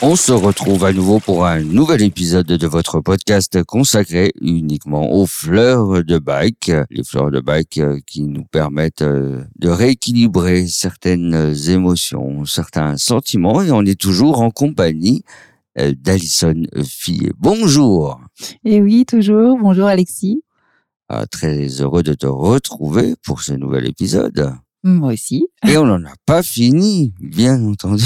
On se retrouve à nouveau pour un nouvel épisode de votre podcast consacré uniquement aux fleurs de bac. Les fleurs de bac euh, qui nous permettent euh, de rééquilibrer certaines émotions, certains sentiments et on est toujours en compagnie euh, d'Alison Fillet. Bonjour. Et oui, toujours. Bonjour Alexis. Ah, Très heureux de te retrouver pour ce nouvel épisode. Moi aussi. Et on n'en a pas fini, bien entendu.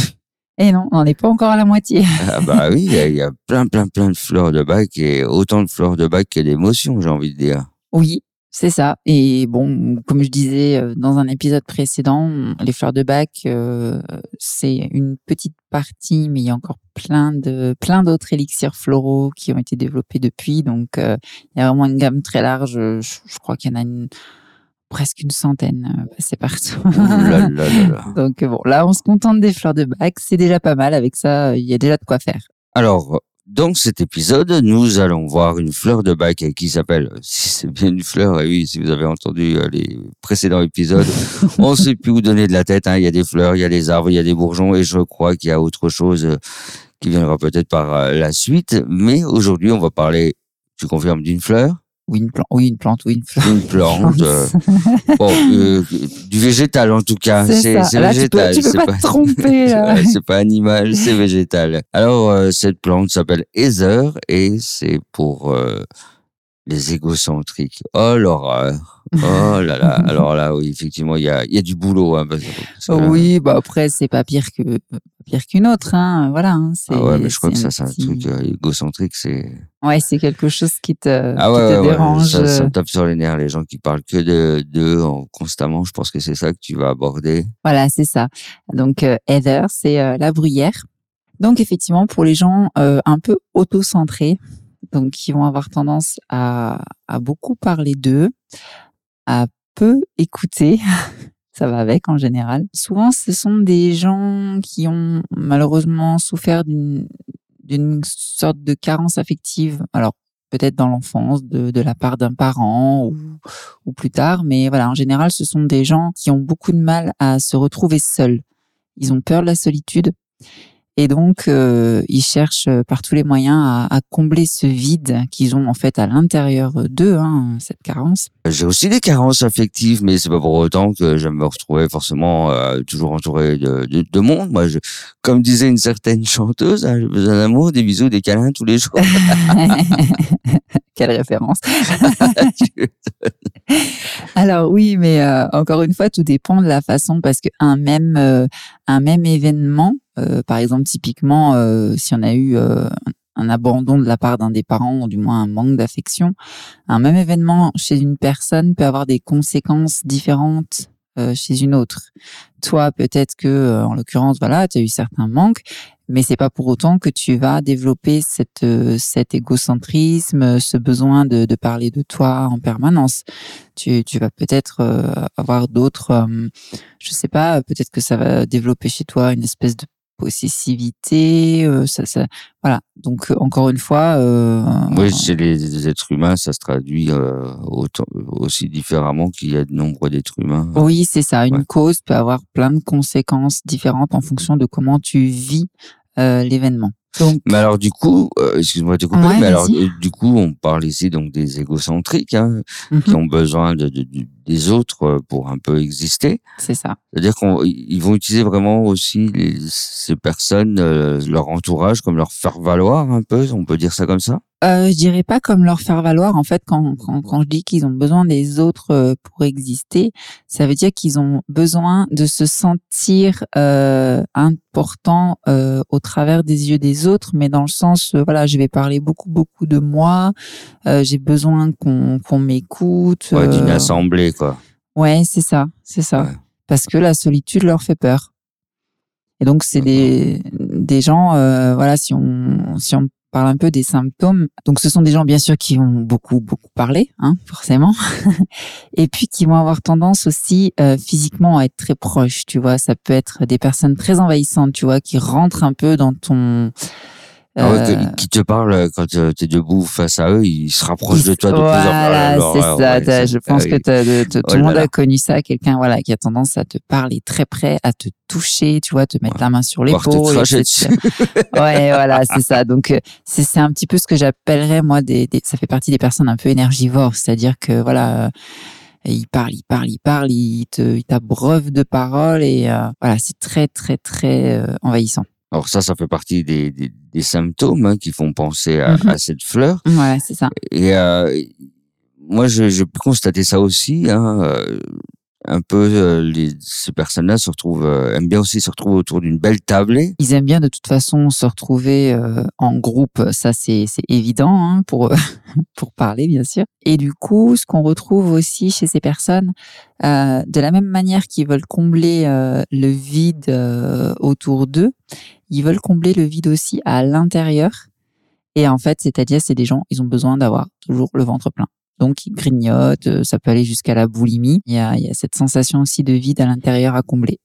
Et non, on n'est pas encore à la moitié. Ah bah oui, il y a- il y, a plein, plein, plein de fleurs de bac et autant de fleurs de bac que d'émotions, j'ai envie de dire. Oui, c'est ça. Et bon, comme je disais euh, dans un épisode précédent, les fleurs de bac, euh, c'est une petite partie, mais il y a encore plein de plein d'autres élixirs floraux qui ont été développés depuis. Donc, euh, il y a vraiment une gamme très large. Je, je crois qu'il y en a une, presque une centaine euh, passées partout. Ouh là là là là. Donc bon, là, on se contente des fleurs de bac. C'est déjà pas mal. Avec ça, il y a déjà de quoi faire. Alors, dans cet épisode, nous allons voir une fleur de bac qui s'appelle, si c'est bien une fleur, et oui, si vous avez entendu euh, les précédents épisodes, on ne sait plus où donner de la tête. hein. Il y a des fleurs, il y a des arbres, il y a des bourgeons, et je crois qu'il y a autre chose euh, qui viendra peut-être par euh, la suite. Mais aujourd'hui, on va parler, tu confirmes, d'une fleur Oui, une plante. Oui, une plante. Oui, une fleur. Une plante. euh, bon, euh, du végétal en tout cas. C'est Là, tu peux- végétal. tu peux pas te tromper, c'est pas animal, c'est végétal. Alors, euh, cette plante s'appelle Heather et c'est pour euh, les égocentriques. Oh l'horreur. Oh là là. Alors là, oui, effectivement, il y a, il y a du boulot. Hein, que- Oui, bah après c'est pas pire que pire qu'une autre, hein. Voilà. hein. C'est- Ah ouais, mais je crois que ça, c'est un petit- truc euh, égocentrique, c'est. Ouais, c'est quelque chose qui te, Ah qui te ouais, ouais, dérange. ça, ça me tape sur les nerfs, les gens qui parlent que de d'eux en- constamment. Je pense que c'est ça que tu vas aborder. Voilà, c'est ça. Donc euh, Heather, c'est euh, la bruyère. Donc effectivement, pour les gens euh, un peu auto-centrés, donc qui vont avoir tendance à, à beaucoup parler d'eux, à peu écouter, ça va avec en général. Souvent, ce sont des gens qui ont malheureusement souffert d'une sorte de carence affective. Alors peut-être dans l'enfance, de, de la part d'un parent ou, ou plus tard, mais voilà, en général, ce sont des gens qui ont beaucoup de mal à se retrouver seuls. Ils ont peur de la solitude et donc euh, ils cherchent par tous les moyens à, à combler ce vide qu'ils ont en fait à l'intérieur d'eux, hein, cette carence. J'ai aussi des carences affectives, mais c'est pas pour autant que je me retrouvais forcément euh, toujours entouré de, de, de monde. Moi, je, comme disait une certaine chanteuse, hein, j'ai besoin d'amour, des bisous, des câlins tous les jours. Quelle référence Alors oui, mais euh, encore une fois, tout dépend de la façon parce qu'un même euh, un même événement, euh, par exemple typiquement, euh, si on a eu euh, un abandon de la part d'un des parents ou du moins un manque d'affection, un même événement chez une personne peut avoir des conséquences différentes euh, chez une autre. Toi, peut-être que euh, en l'occurrence, voilà, tu as eu certains manques, mais c'est pas pour autant que tu vas développer cette cet égocentrisme, ce besoin de, de parler de toi en permanence. Tu, tu vas peut-être avoir d'autres, je sais pas, peut-être que ça va développer chez toi une espèce de possessivité, euh, ça, ça, voilà. Donc euh, encore une fois, euh, Oui, chez les, êtres humains, ça se traduit euh, autant, aussi différemment qu'il y a de nombreux d'êtres humains. oui, c'est ça. Une Ouais. cause peut avoir plein de conséquences différentes en fonction de comment tu vis l'événement. Donc Mais alors du coup, excuse-moi de couper, Ouais, mais alors du coup, on parle ici donc des égocentriques hein, mhm, qui ont besoin de, de- de- des autres euh, pour un peu exister. c'est ça. C'est-à-dire qu'ils vont utiliser vraiment aussi les- ces personnes, euh, leur entourage, comme leur faire valoir un peu, on peut dire ça comme ça? Euh, je dirais pas comme leur faire valoir. En fait, quand, quand, quand je dis qu'ils ont besoin des autres euh, pour exister, ça veut dire qu'ils ont besoin de se sentir euh, important euh, au travers des yeux des autres, mais dans le sens, voilà, je vais parler beaucoup, beaucoup de moi. euh, J'ai besoin qu'on qu'on m'écoute. Ouais, d'une euh, quoi. Ouais, c'est ça, c'est ça. Ouais. Parce que la solitude leur fait peur. Et donc c'est des des gens, euh, voilà, si on si on parle un peu des symptômes. Donc, ce sont des gens, bien sûr, qui ont beaucoup, beaucoup parlé, hein, forcément. et puis, qui vont avoir tendance aussi, euh, physiquement, à être très proches, tu vois. Ça peut être des personnes très envahissantes, tu vois, qui rentrent un peu dans ton, ah ouais, euh, qui te parle quand tu es debout face à eux, ils se rapprochent de toi de plus en plus. Voilà, c'est ça. ouais, je pense que tout le monde a connu ça. Quelqu'un, voilà, qui a tendance à te parler très près, à te toucher, tu vois, te mettre Ouais. la main sur l'épaule. ouais, voilà, c'est ça. Donc, euh, c'est un petit peu ce que j'appellerais, moi, des, des- ça fait partie des personnes un peu énergivores. C'est-à-dire que, voilà, euh, ils parlent, ils parlent, ils parlent, ils te, ils t'abreuvent de paroles et, euh, voilà, c'est très, très, très euh, envahissant. Alors ça, ça fait partie des, des, des symptômes hein, qui font penser à, Mhm. à cette fleur. Ouais, c'est ça. Et euh, moi, je- j'ai pu constater ça aussi. Hein, euh, un peu, euh, les, ces personnes-là se retrouvent, euh, aiment bien aussi se retrouver autour d'une belle tablée. Ils aiment bien de toute façon se retrouver euh, en groupe, ça c'est c'est évident hein, pour pour parler bien sûr. Et du coup, ce qu'on retrouve aussi chez ces personnes, euh, de la même manière qu'ils veulent combler euh, le vide euh, autour d'eux, ils veulent combler le vide aussi à l'intérieur. Et en fait, c'est-à-dire, c'est des gens, ils ont besoin d'avoir toujours le ventre plein. Donc, ils grignotent, euh, ça peut aller jusqu'à la boulimie. Il y a, il y a cette sensation aussi de vide à l'intérieur à combler.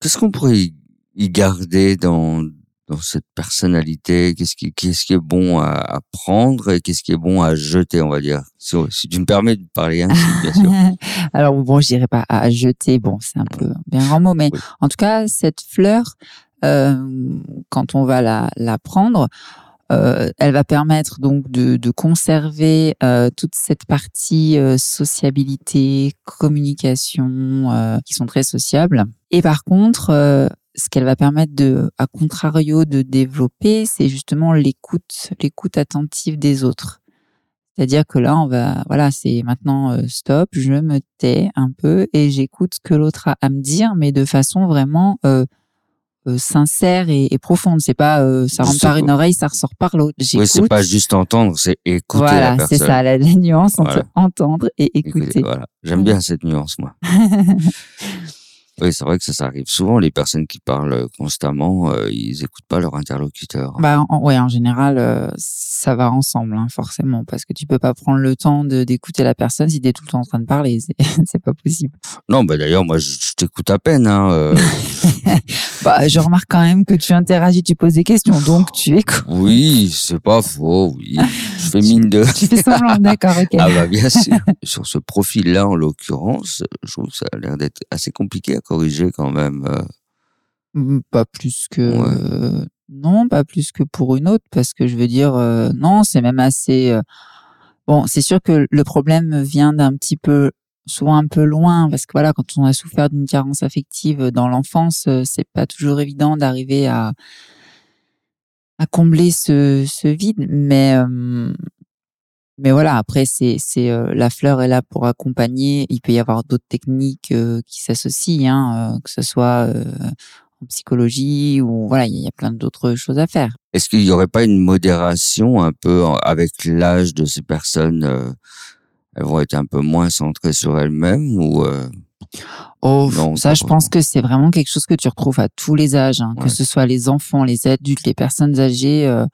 Qu'est-ce qu'on pourrait y, y garder dans, dans cette personnalité? Qu'est-ce qui, qu'est-ce qui est bon à, à prendre et qu'est-ce qui est bon à jeter, on va dire? Si, si tu me permets de parler ainsi, bien sûr. Alors bon, je dirais pas à jeter, bon, c'est un peu bien grand mot, mais Oui. en tout cas, cette fleur, euh, quand on va la, la prendre, euh, elle va permettre donc de, conserver euh, toute cette partie euh, sociabilité, communication, qui sont très sociables. Et par contre, ce qu'elle va permettre de, à contrario, de développer, c'est justement l'écoute, l'écoute attentive des autres. C'est-à-dire que là, on va, voilà, c'est maintenant stop, je me tais un peu et j'écoute ce que l'autre a à me dire, mais de façon vraiment euh, sincère et, et profonde. C'est pas euh, ça rentre par une oreille, ça ressort par l'autre. Oui, c'est pas juste entendre, c'est écouter voilà, la c'est ça, la, la nuance entre Voilà. entendre et écouter. Écoutez, voilà. J'aime bien cette nuance, moi. Oui, c'est vrai que ça, ça arrive souvent. Les personnes qui parlent constamment, euh, ils écoutent pas leur interlocuteur. Bah, en, ouais, en général, euh, ça va ensemble, hein, forcément, parce que tu peux pas prendre le temps d'écouter la personne si tu es tout le temps en train de parler. C'est c'est pas possible. Non, bah d'ailleurs, moi, je, je t'écoute à peine. Hein, euh. Bah, je remarque quand même que tu interagis, tu poses des questions, donc tu écoutes. oui, c'est pas faux. Oui, je fais mine de. Tu fais semblant, d'accord, ok. Ah bah bien sûr. Sur ce profil-là, en l'occurrence, je trouve que ça a l'air d'être assez compliqué à corriger quand même. euh. Mm, Pas plus que Ouais. euh, non, pas plus que pour une autre, parce que je veux dire euh, non, c'est même assez. Bon, c'est sûr que le problème vient d'un petit peu, souvent un peu loin, parce que voilà, quand on a souffert d'une carence affective dans l'enfance, c'est pas toujours évident d'arriver à à combler ce, ce vide, mais euh, mais voilà, après c'est c'est euh, la fleur est là pour accompagner. Il peut y avoir d'autres techniques euh, qui s'associent, hein, euh, que ce soit euh, en psychologie ou voilà, il y a plein d'autres choses à faire. Est-ce qu'il n'y aurait pas une modération un peu en- avec l'âge de ces personnes euh, Elles vont être un peu moins centrées sur elles-mêmes ou euh, Oh, Non, ça, je pense que c'est vraiment quelque chose que tu retrouves à tous les âges, hein, Ouais. que ce soit les enfants, les adultes, les personnes âgées. euh,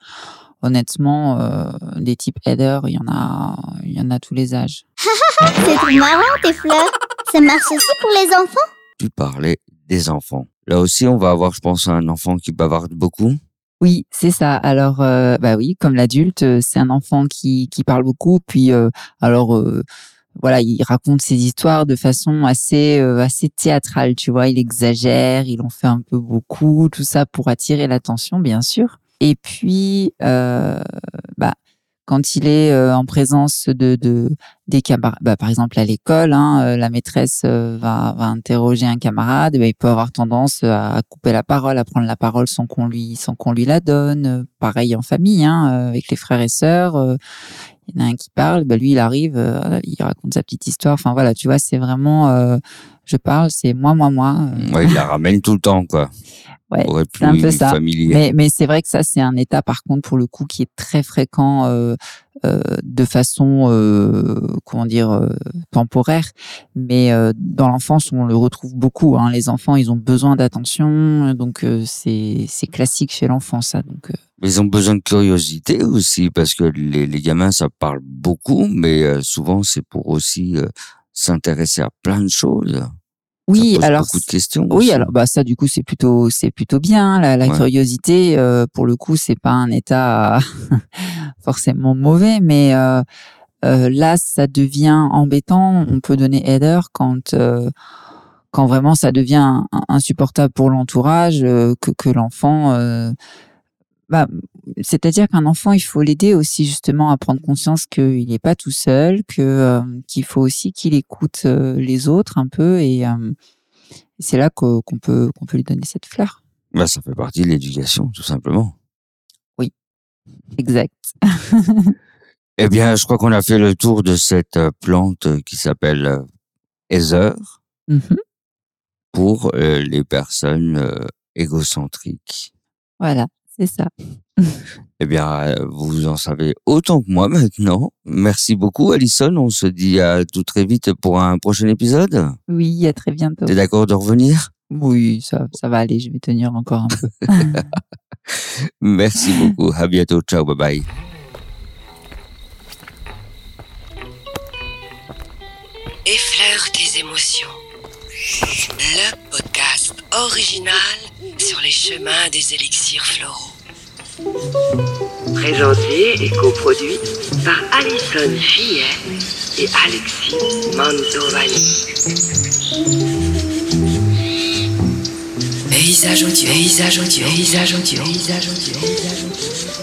honnêtement, euh, des types header, il y en a, il y en a tous les âges. C'est trop marrant tes fleurs. Ça marche aussi pour les enfants? Tu parlais des enfants Là aussi, on va avoir, je pense, un enfant qui bavarde beaucoup. Oui, c'est ça. Alors, euh, bah oui, comme l'adulte, euh, c'est un enfant qui qui parle beaucoup. Puis, euh, alors, euh, voilà, il raconte ses histoires de façon assez euh, assez théâtrale. Tu vois, il exagère, il en fait un peu beaucoup, tout ça pour attirer l'attention, bien sûr. Et puis, euh, bah, quand il est euh, en présence de, de des camarades, bah, par exemple à l'école, hein, euh, la maîtresse euh, va, va interroger un camarade, bah, il peut avoir tendance à, couper la parole, à prendre la parole sans qu'on lui sans qu'on lui la donne. Pareil en famille, hein, avec les frères et sœurs. il y en a un qui parle, bah, lui il arrive, il raconte sa petite histoire. Enfin voilà, tu vois, c'est vraiment. euh, je parle, c'est moi, moi, moi. euh. Ouais, il la ramène tout le temps, quoi. Ouais, c'est un peu ça. familier. Mais, mais c'est vrai que ça, c'est un état, par contre, pour le coup, qui est très fréquent euh, euh, de façon, euh, comment dire, temporaire. Mais dans l'enfance, on le retrouve beaucoup. Hein. Les enfants, ils ont besoin d'attention, donc c'est classique chez l'enfant, ça. Donc ils ont besoin de curiosité aussi, parce que les, les gamins, ça parle beaucoup, mais souvent, c'est pour aussi s'intéresser à plein de choses. Oui, ça pose alors beaucoup de questions. Oui, aussi. alors bah ça du coup c'est plutôt c'est plutôt bien la, la Ouais. curiosité euh, pour le coup c'est pas un état forcément mauvais mais euh, euh, là ça devient embêtant on peut donner header quand euh, quand vraiment ça devient in- insupportable pour l'entourage euh, que que l'enfant euh, bah, c'est-à-dire qu'un enfant, il faut l'aider aussi justement à prendre conscience qu'il n'est pas tout seul, que euh, qu'il faut aussi qu'il écoute euh, les autres un peu et euh, c'est là qu'o- qu'on peut qu'on peut lui donner cette fleur. Bah, ça fait partie de l'éducation, tout simplement. Exact. Eh bien, je crois qu'on a fait le tour de cette plante qui s'appelle Heather Mhm. pour les personnes égocentriques. Voilà, c'est ça. Eh bien, euh, vous en savez autant que moi maintenant. Merci beaucoup, Alison. On se dit à tout très vite pour un prochain épisode. Oui, à très bientôt. T'es d'accord de revenir? Oui, ça ça va aller. Je vais tenir encore un peu. Merci beaucoup. À bientôt. Ciao. Bye bye. Effleure tes émotions. Le podcast original sur les chemins des élixirs floraux. Présenté et coproduit par Alison Fillet et Alexis Mantovani. Paysage audio, paysage audio, paysage audio, paysage audio, paysage audio.